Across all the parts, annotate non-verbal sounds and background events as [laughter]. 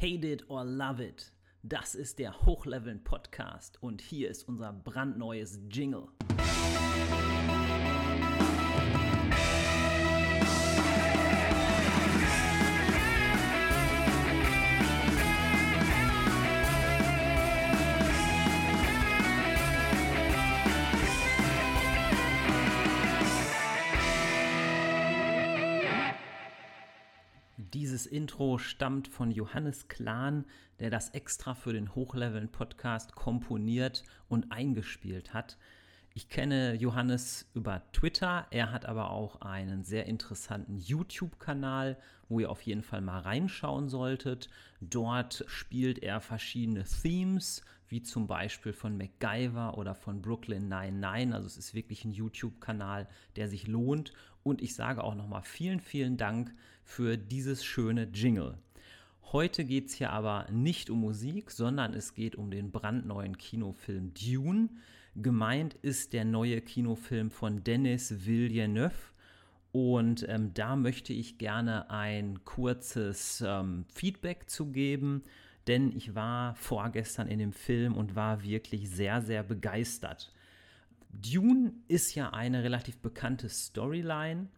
Hate it or love it. Das ist der Hochleveln Podcast und hier ist unser brandneues Jingle. Dieses Intro stammt von Johannes Klahn, der das extra für den Hochleveln Podcast komponiert und eingespielt hat. Ich kenne Johannes über Twitter, er hat aber auch einen sehr interessanten YouTube-Kanal, wo ihr auf jeden Fall mal reinschauen solltet. Dort spielt er verschiedene Themes, wie zum Beispiel von MacGyver oder von Brooklyn 99. Also es ist wirklich ein YouTube-Kanal, der sich lohnt. Und ich sage auch nochmal vielen, vielen Dank für dieses schöne Jingle. Heute geht es hier aber nicht um Musik, sondern es geht um den brandneuen Kinofilm Dune. Gemeint ist der neue Kinofilm von Denis Villeneuve. Und ähm, da möchte ich gerne ein kurzes ähm, Feedback zu geben, denn ich war vorgestern in dem Film und war wirklich sehr, sehr begeistert. Dune ist ja eine relativ bekannte Storyline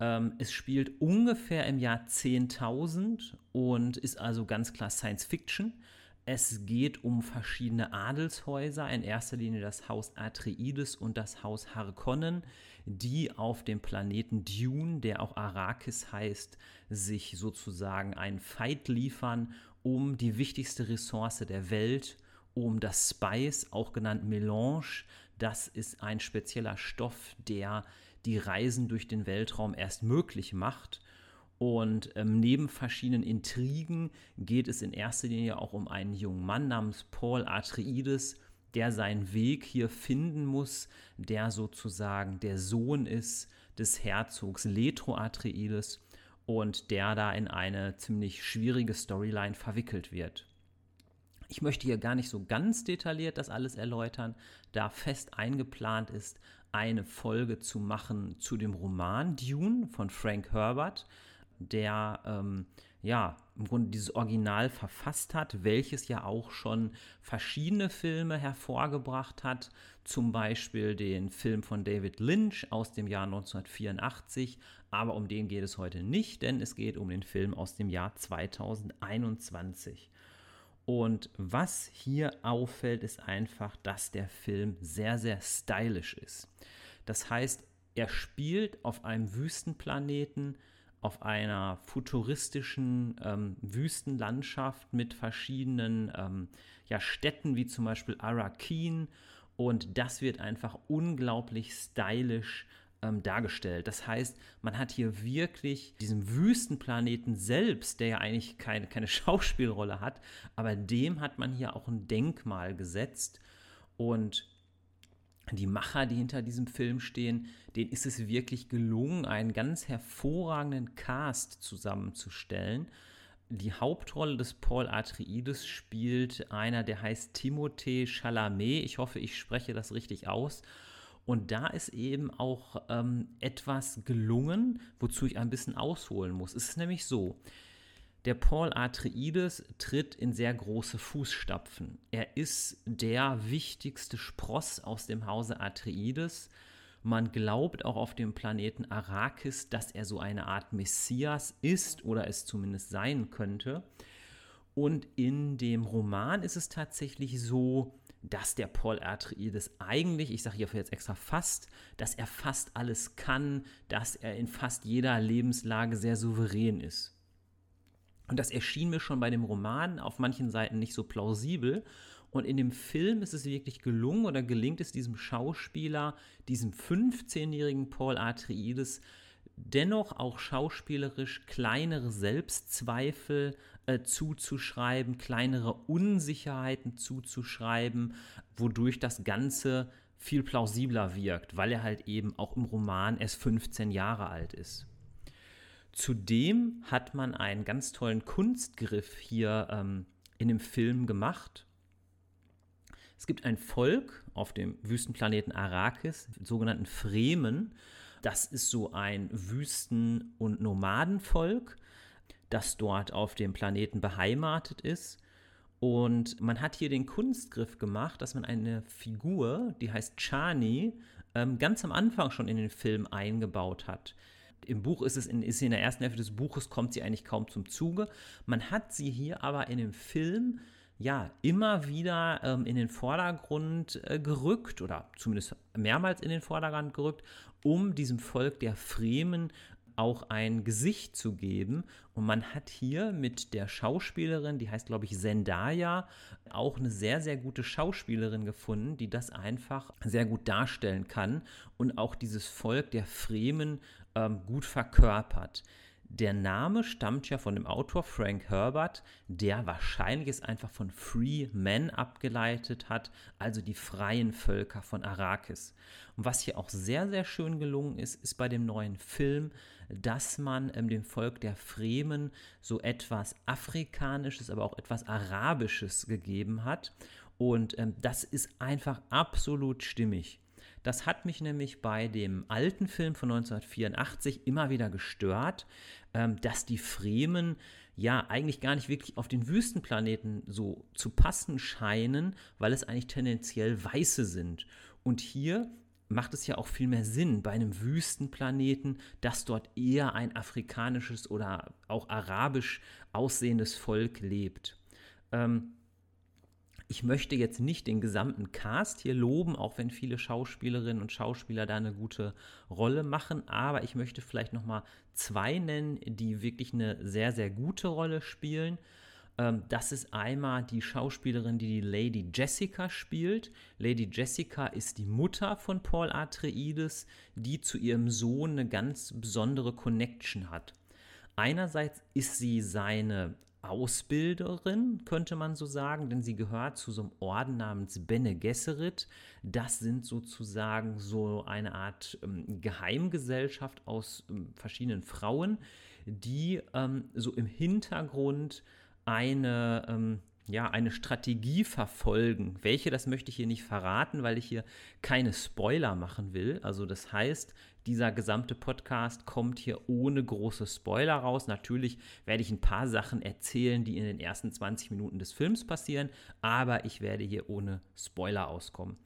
ähm, es spielt ungefähr im Jahr 10.000 und ist also ganz klar Science Fiction. Es geht um verschiedene Adelshäuser, in erster Linie das Haus Atreides und das Haus Harkonnen, die auf dem Planeten Dune, der auch Arrakis heißt, sich sozusagen einen Fight liefern um die wichtigste Ressource der Welt, um das Spice, auch genannt Melange. Das ist ein spezieller Stoff, der die Reisen durch den Weltraum erst möglich macht. Und ähm, neben verschiedenen Intrigen geht es in erster Linie auch um einen jungen Mann namens Paul Atreides, der seinen Weg hier finden muss, der sozusagen der Sohn ist des Herzogs Letro Atreides und der da in eine ziemlich schwierige Storyline verwickelt wird. Ich möchte hier gar nicht so ganz detailliert das alles erläutern, da fest eingeplant ist, eine Folge zu machen zu dem Roman Dune von Frank Herbert, der ähm, ja im Grunde dieses Original verfasst hat, welches ja auch schon verschiedene Filme hervorgebracht hat, zum Beispiel den Film von David Lynch aus dem Jahr 1984, aber um den geht es heute nicht, denn es geht um den Film aus dem Jahr 2021. Und was hier auffällt, ist einfach, dass der Film sehr, sehr stylisch ist. Das heißt, er spielt auf einem Wüstenplaneten, auf einer futuristischen ähm, Wüstenlandschaft mit verschiedenen ähm, ja, Städten, wie zum Beispiel Arakin. Und das wird einfach unglaublich stylisch ähm, dargestellt. Das heißt, man hat hier wirklich diesen Wüstenplaneten selbst, der ja eigentlich keine, keine [laughs] Schauspielrolle hat, aber dem hat man hier auch ein Denkmal gesetzt. Und die Macher, die hinter diesem Film stehen, denen ist es wirklich gelungen, einen ganz hervorragenden Cast zusammenzustellen. Die Hauptrolle des Paul Atreides spielt einer, der heißt Timothée Chalamet. Ich hoffe, ich spreche das richtig aus. Und da ist eben auch ähm, etwas gelungen, wozu ich ein bisschen ausholen muss. Es ist nämlich so, der Paul Atreides tritt in sehr große Fußstapfen. Er ist der wichtigste Spross aus dem Hause Atreides. Man glaubt auch auf dem Planeten Arrakis, dass er so eine Art Messias ist oder es zumindest sein könnte. Und in dem Roman ist es tatsächlich so, dass der Paul Atreides eigentlich, ich sage hierfür jetzt extra fast, dass er fast alles kann, dass er in fast jeder Lebenslage sehr souverän ist. Und das erschien mir schon bei dem Roman auf manchen Seiten nicht so plausibel. Und in dem Film ist es wirklich gelungen oder gelingt es diesem Schauspieler, diesem 15-jährigen Paul Atreides, dennoch auch schauspielerisch kleinere Selbstzweifel äh, zuzuschreiben, kleinere Unsicherheiten zuzuschreiben, wodurch das Ganze viel plausibler wirkt, weil er halt eben auch im Roman erst 15 Jahre alt ist. Zudem hat man einen ganz tollen Kunstgriff hier ähm, in dem Film gemacht. Es gibt ein Volk auf dem Wüstenplaneten Arrakis, sogenannten Fremen, das ist so ein Wüsten- und Nomadenvolk. Das dort auf dem Planeten beheimatet ist. Und man hat hier den Kunstgriff gemacht, dass man eine Figur, die heißt Chani, ähm, ganz am Anfang schon in den Film eingebaut hat. Im Buch ist es in, ist sie in der ersten Hälfte des Buches kommt sie eigentlich kaum zum Zuge. Man hat sie hier aber in dem Film ja immer wieder ähm, in den Vordergrund äh, gerückt oder zumindest mehrmals in den Vordergrund gerückt, um diesem Volk der Fremen auch ein Gesicht zu geben. Und man hat hier mit der Schauspielerin, die heißt, glaube ich, Zendaya, auch eine sehr, sehr gute Schauspielerin gefunden, die das einfach sehr gut darstellen kann und auch dieses Volk der Fremen ähm, gut verkörpert. Der Name stammt ja von dem Autor Frank Herbert, der wahrscheinlich es einfach von Free Men abgeleitet hat, also die freien Völker von Arrakis. Und was hier auch sehr, sehr schön gelungen ist, ist bei dem neuen Film, dass man ähm, dem Volk der Fremen so etwas Afrikanisches, aber auch etwas Arabisches gegeben hat. Und ähm, das ist einfach absolut stimmig. Das hat mich nämlich bei dem alten Film von 1984 immer wieder gestört, ähm, dass die Fremen ja eigentlich gar nicht wirklich auf den Wüstenplaneten so zu passen scheinen, weil es eigentlich tendenziell Weiße sind. Und hier macht es ja auch viel mehr Sinn bei einem Wüstenplaneten, dass dort eher ein afrikanisches oder auch arabisch aussehendes Volk lebt. Ähm, ich möchte jetzt nicht den gesamten Cast hier loben, auch wenn viele Schauspielerinnen und Schauspieler da eine gute Rolle machen, aber ich möchte vielleicht noch mal zwei nennen, die wirklich eine sehr sehr gute Rolle spielen. Ähm, das ist einmal die Schauspielerin, die die Lady Jessica spielt. Lady Jessica ist die Mutter von Paul Atreides, die zu ihrem Sohn eine ganz besondere Connection hat. Einerseits ist sie seine Ausbilderin, könnte man so sagen, denn sie gehört zu so einem Orden namens Bene Gesserit. Das sind sozusagen so eine Art ähm, Geheimgesellschaft aus ähm, verschiedenen Frauen, die ähm, so im Hintergrund eine, ähm, ja, eine Strategie verfolgen. Welche, das möchte ich hier nicht verraten, weil ich hier keine Spoiler machen will. Also das heißt, dieser gesamte Podcast kommt hier ohne große Spoiler raus. Natürlich werde ich ein paar Sachen erzählen, die in den ersten 20 Minuten des Films passieren, aber ich werde hier ohne Spoiler auskommen.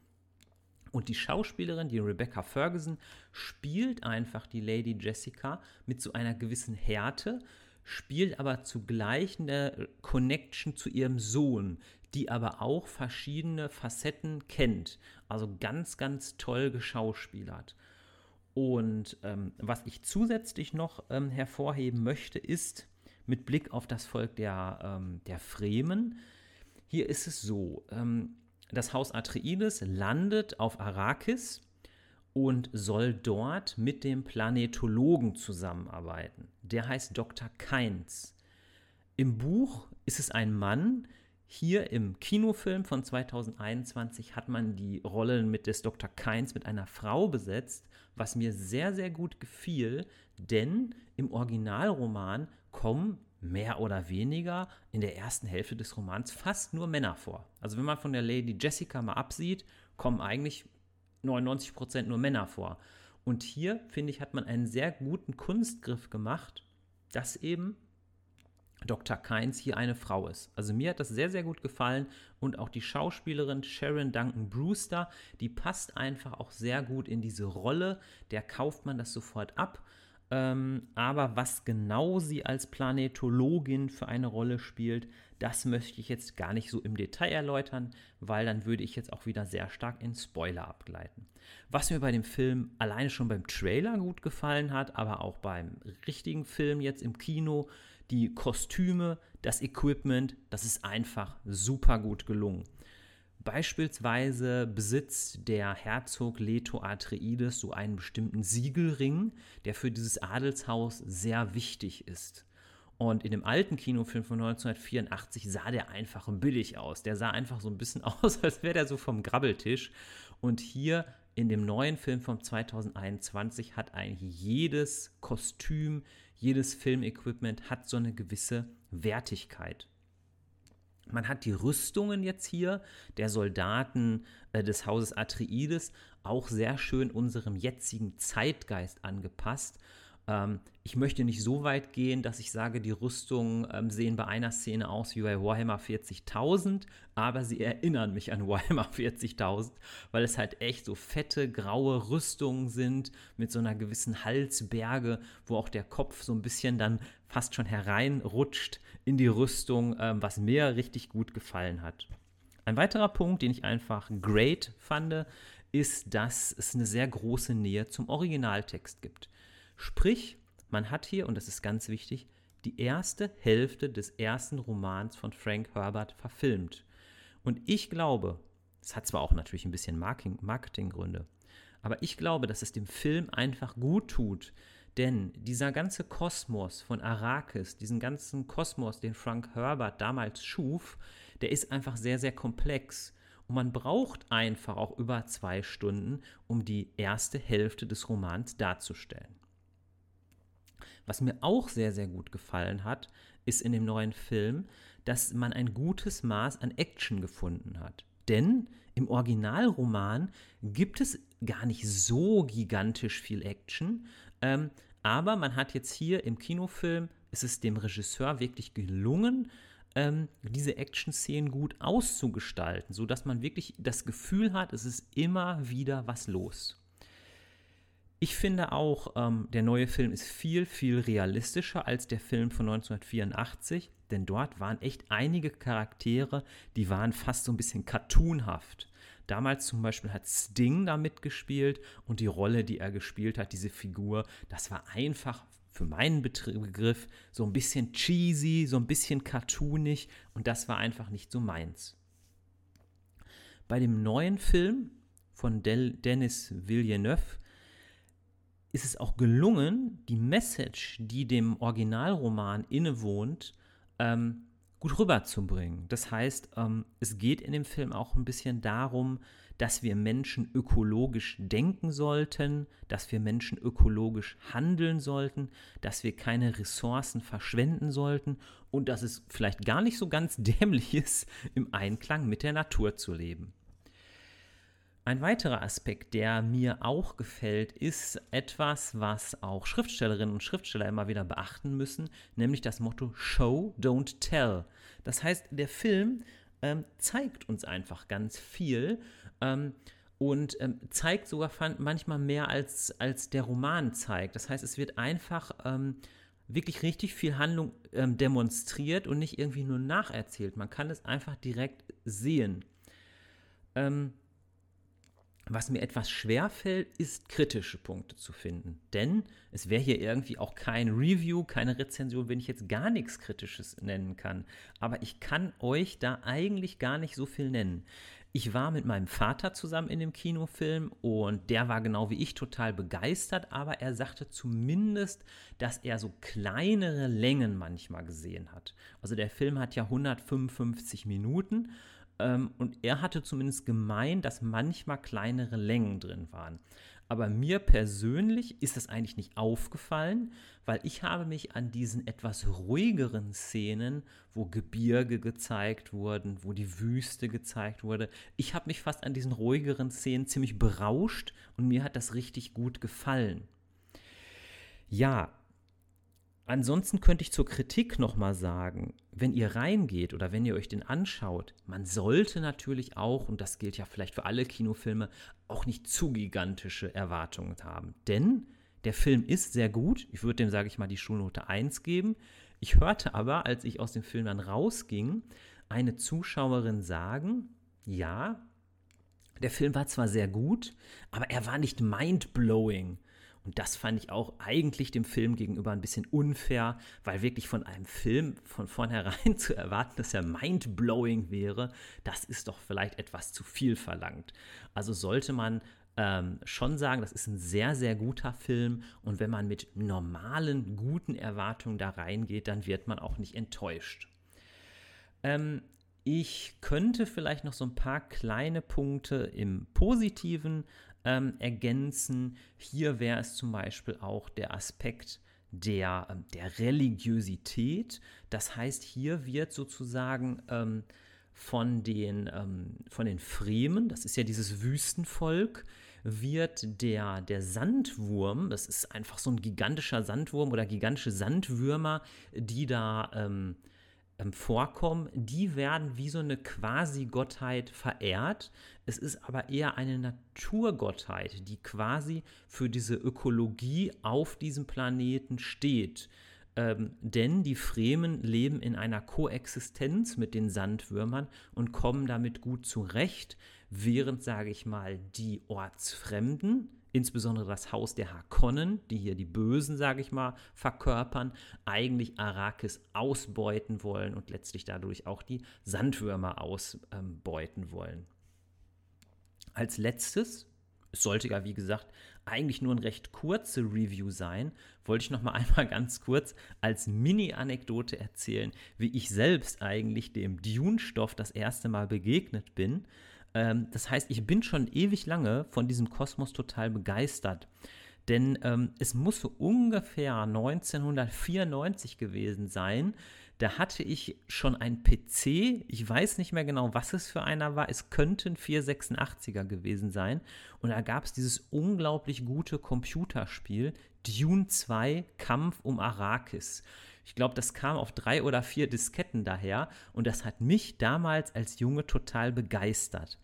Und die Schauspielerin, die Rebecca Ferguson, spielt einfach die Lady Jessica mit so einer gewissen Härte, spielt aber zugleich eine Connection zu ihrem Sohn, die aber auch verschiedene Facetten kennt. Also ganz, ganz toll geschauspielert. Und ähm, was ich zusätzlich noch ähm, hervorheben möchte, ist mit Blick auf das Volk der, ähm, der Fremen. Hier ist es so, ähm, das Haus Atreides landet auf Arrakis und soll dort mit dem Planetologen zusammenarbeiten. Der heißt Dr. Keins. Im Buch ist es ein Mann. Hier im Kinofilm von 2021 hat man die Rollen mit des Dr. Keins mit einer Frau besetzt, was mir sehr, sehr gut gefiel, denn im Originalroman kommen mehr oder weniger in der ersten Hälfte des Romans fast nur Männer vor. Also wenn man von der Lady Jessica mal absieht, kommen eigentlich 99 Prozent nur Männer vor. Und hier, finde ich, hat man einen sehr guten Kunstgriff gemacht, dass eben Dr. Kynes hier eine Frau ist. Also mir hat das sehr, sehr gut gefallen und auch die Schauspielerin Sharon Duncan Brewster, die passt einfach auch sehr gut in diese Rolle. Der kauft man das sofort ab. Ähm, aber was genau sie als Planetologin für eine Rolle spielt, das möchte ich jetzt gar nicht so im Detail erläutern, weil dann würde ich jetzt auch wieder sehr stark in Spoiler abgleiten. Was mir bei dem Film alleine schon beim Trailer gut gefallen hat, aber auch beim richtigen Film jetzt im Kino, die Kostüme, das Equipment, das ist einfach super gut gelungen. Beispielsweise besitzt der Herzog Leto Atreides so einen bestimmten Siegelring, der für dieses Adelshaus sehr wichtig ist. Und in dem alten Kinofilm von 1984 sah der einfach billig aus. Der sah einfach so ein bisschen [laughs] aus, als wäre der so vom Grabbeltisch. Und hier in dem neuen Film von 2021 hat eigentlich jedes Kostüm, jedes Filmequipment hat so eine gewisse Wertigkeit. Man hat die Rüstungen jetzt hier der Soldaten äh, des Hauses Atreides auch sehr schön unserem jetzigen Zeitgeist angepasst. Ähm, ich möchte nicht so weit gehen, dass ich sage, die Rüstungen ähm, sehen bei einer Szene aus wie bei Warhammer 40.000, aber sie erinnern mich an [laughs] Warhammer 40.000, weil es halt echt so fette, graue Rüstungen sind mit so einer gewissen Halsberge, wo auch der Kopf so ein bisschen dann fast schon hereinrutscht in die Rüstung, ähm, was mir richtig gut gefallen hat. Ein weiterer Punkt, den ich einfach great fand, ist, dass es eine sehr große Nähe zum Originaltext gibt. Sprich, man hat hier, und das ist ganz wichtig, die erste Hälfte des ersten Romans von Frank Herbert verfilmt. Und ich glaube, es hat zwar auch natürlich ein bisschen Marketinggründe, aber ich glaube, dass es dem Film einfach gut tut, denn dieser ganze Kosmos von Arrakis, diesen ganzen Kosmos, den Frank Herbert damals schuf, der ist einfach sehr, sehr komplex. Und man braucht einfach auch über zwei Stunden, um die erste Hälfte des Romans darzustellen. Was mir auch sehr, sehr gut gefallen hat, ist in dem neuen Film, dass man ein gutes Maß an Action gefunden hat. Denn im Originalroman gibt es gar nicht so gigantisch viel Action, ähm, aber man hat jetzt hier im Kinofilm, ist es dem Regisseur wirklich gelungen, ähm, diese Action-Szenen gut auszugestalten, sodass man wirklich das Gefühl hat, es ist immer wieder was los. Ich finde auch, ähm, der neue Film ist viel, viel realistischer als der Film von 1984, denn dort waren echt einige Charaktere, die waren fast so ein bisschen cartoonhaft. Damals zum Beispiel hat Sting da mitgespielt und die Rolle, die er gespielt hat, diese Figur, das war einfach für meinen Begriff so ein bisschen cheesy, so ein bisschen cartoonig und das war einfach nicht so meins. Bei dem neuen Film von Del Dennis Villeneuve ist es auch gelungen, die Message, die dem Originalroman innewohnt, ähm, gut rüberzubringen. Das heißt, ähm, es geht in dem Film auch ein bisschen darum, dass wir Menschen ökologisch denken sollten, dass wir Menschen ökologisch handeln sollten, dass wir keine Ressourcen verschwenden sollten und dass es vielleicht gar nicht so ganz [laughs] dämlich ist, im Einklang mit der Natur zu leben. Ein weiterer Aspekt, der mir auch gefällt, ist etwas, was auch Schriftstellerinnen und Schriftsteller immer wieder beachten müssen, nämlich das Motto Show, don't tell. Das heißt, der Film ähm, zeigt uns einfach ganz viel ähm, und ähm, zeigt sogar manchmal mehr als, als der Roman zeigt. Das heißt, es wird einfach ähm, wirklich richtig viel Handlung ähm, demonstriert und nicht irgendwie nur nacherzählt. Man kann es einfach direkt sehen. Was mir etwas schwer fällt, ist kritische Punkte zu finden. Denn es wäre hier irgendwie auch kein Review, keine Rezension, wenn ich jetzt gar nichts Kritisches nennen kann. Aber ich kann euch da eigentlich gar nicht so viel nennen. Ich war mit meinem Vater zusammen in dem Kinofilm und der war genau wie ich total begeistert, aber er sagte zumindest, dass er so kleinere Längen manchmal gesehen hat. Also der Film hat ja 155 Minuten und er hatte zumindest gemeint, dass manchmal kleinere Längen drin waren. Aber mir persönlich ist das eigentlich nicht aufgefallen, weil ich habe mich an diesen etwas ruhigeren Szenen, wo Gebirge gezeigt wurden, wo die Wüste gezeigt wurde, ich habe mich fast an diesen ruhigeren Szenen ziemlich berauscht und mir hat das richtig gut gefallen. Ja, Ansonsten könnte ich zur Kritik nochmal sagen, wenn ihr reingeht oder wenn ihr euch den anschaut, man sollte natürlich auch, und das gilt ja vielleicht für alle Kinofilme, auch nicht zu gigantische Erwartungen haben. Denn der Film ist sehr gut. Ich würde dem, sage ich mal, die Schulnote 1 geben. Ich hörte aber, als ich aus dem Film dann rausging, eine Zuschauerin sagen, ja, der Film war zwar sehr gut, aber er war nicht mind-blowing. Und das fand ich auch eigentlich dem Film gegenüber ein bisschen unfair, weil wirklich von einem Film von vornherein [laughs] zu erwarten, dass er mindblowing wäre, das ist doch vielleicht etwas zu viel verlangt. Also sollte man ähm, schon sagen, das ist ein sehr, sehr guter Film und wenn man mit normalen, guten Erwartungen da reingeht, dann wird man auch nicht enttäuscht. Ähm, ich könnte vielleicht noch so ein paar kleine Punkte im Positiven ähm, ergänzen. Hier wäre es zum Beispiel auch der Aspekt der, ähm, der Religiosität. Das heißt, hier wird sozusagen ähm, von, den, ähm, von den Fremen, das ist ja dieses Wüstenvolk, wird der, der Sandwurm, das ist einfach so ein gigantischer Sandwurm oder gigantische Sandwürmer, die da ähm, vorkommen, die werden wie so eine Quasi-Gottheit verehrt. Es ist aber eher eine Naturgottheit, die quasi für diese Ökologie auf diesem Planeten steht. Ähm, denn die Fremen leben in einer Koexistenz mit den Sandwürmern und kommen damit gut zurecht, während, sage ich mal, die Ortsfremden, insbesondere das Haus der Harkonnen, die hier die Bösen, sage ich mal, verkörpern, eigentlich Arrakis ausbeuten wollen und letztlich dadurch auch die Sandwürmer ausbeuten wollen. Als letztes, es sollte ja wie gesagt eigentlich nur ein recht kurze Review sein, wollte ich noch mal [laughs] einmal ganz kurz als Mini-Anekdote erzählen, wie ich selbst eigentlich dem Dune-Stoff das erste Mal begegnet bin. Ähm, das heißt, ich bin schon ewig lange von diesem Kosmos total begeistert. Denn ähm, es muss so ungefähr 1994 gewesen sein. Da hatte ich schon ein PC. Ich weiß nicht mehr genau, was es für einer war. Es könnte ein 486er gewesen sein. Und da gab es dieses unglaublich gute Computerspiel Dune 2 Kampf um Arrakis. Ich glaube, das kam auf drei oder vier Disketten daher und das hat mich damals als Junge total begeistert.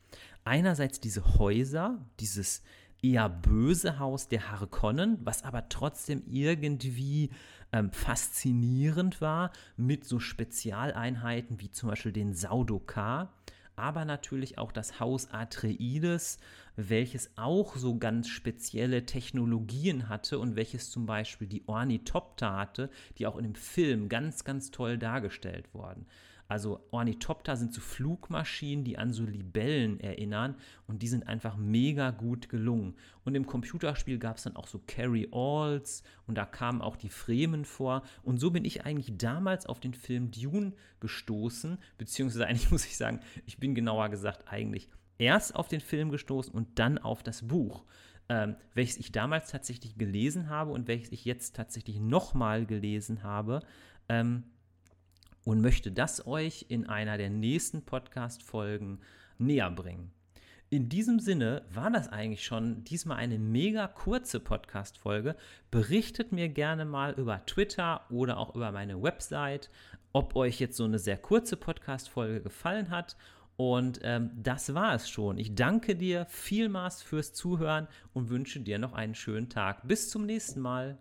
Einerseits diese Häuser, dieses eher böse Haus der Harkonnen, was aber trotzdem irgendwie ähm, faszinierend war, mit so Spezialeinheiten wie zum Beispiel den Saudokar aber natürlich auch das Haus Atreides, welches auch so ganz spezielle Technologien hatte und welches zum Beispiel die Ornithopter hatte, die auch in dem Film ganz, ganz toll dargestellt wurden. Also Ornithopter sind so Flugmaschinen, die an so Libellen erinnern und die sind einfach mega gut gelungen. Und im Computerspiel gab es dann auch so Carry-Alls und da kamen auch die Fremen vor. Und so bin ich eigentlich damals auf den Film Dune gestoßen, beziehungsweise [laughs] eigentlich muss ich sagen, ich bin genauer gesagt eigentlich erst auf den Film gestoßen und dann auf das Buch. Ähm, welches ich damals tatsächlich gelesen habe und welches ich jetzt tatsächlich nochmal gelesen habe. Ähm, und möchte das euch in einer der nächsten Podcast-Folgen näher bringen. In diesem Sinne war das eigentlich schon diesmal eine mega kurze Podcast-Folge. Berichtet mir gerne mal über Twitter oder auch über meine Website, ob euch jetzt so eine sehr kurze Podcast-Folge gefallen hat. Und ähm, das war es schon. Ich danke dir vielmals fürs Zuhören und wünsche dir noch einen schönen Tag. Bis zum nächsten Mal.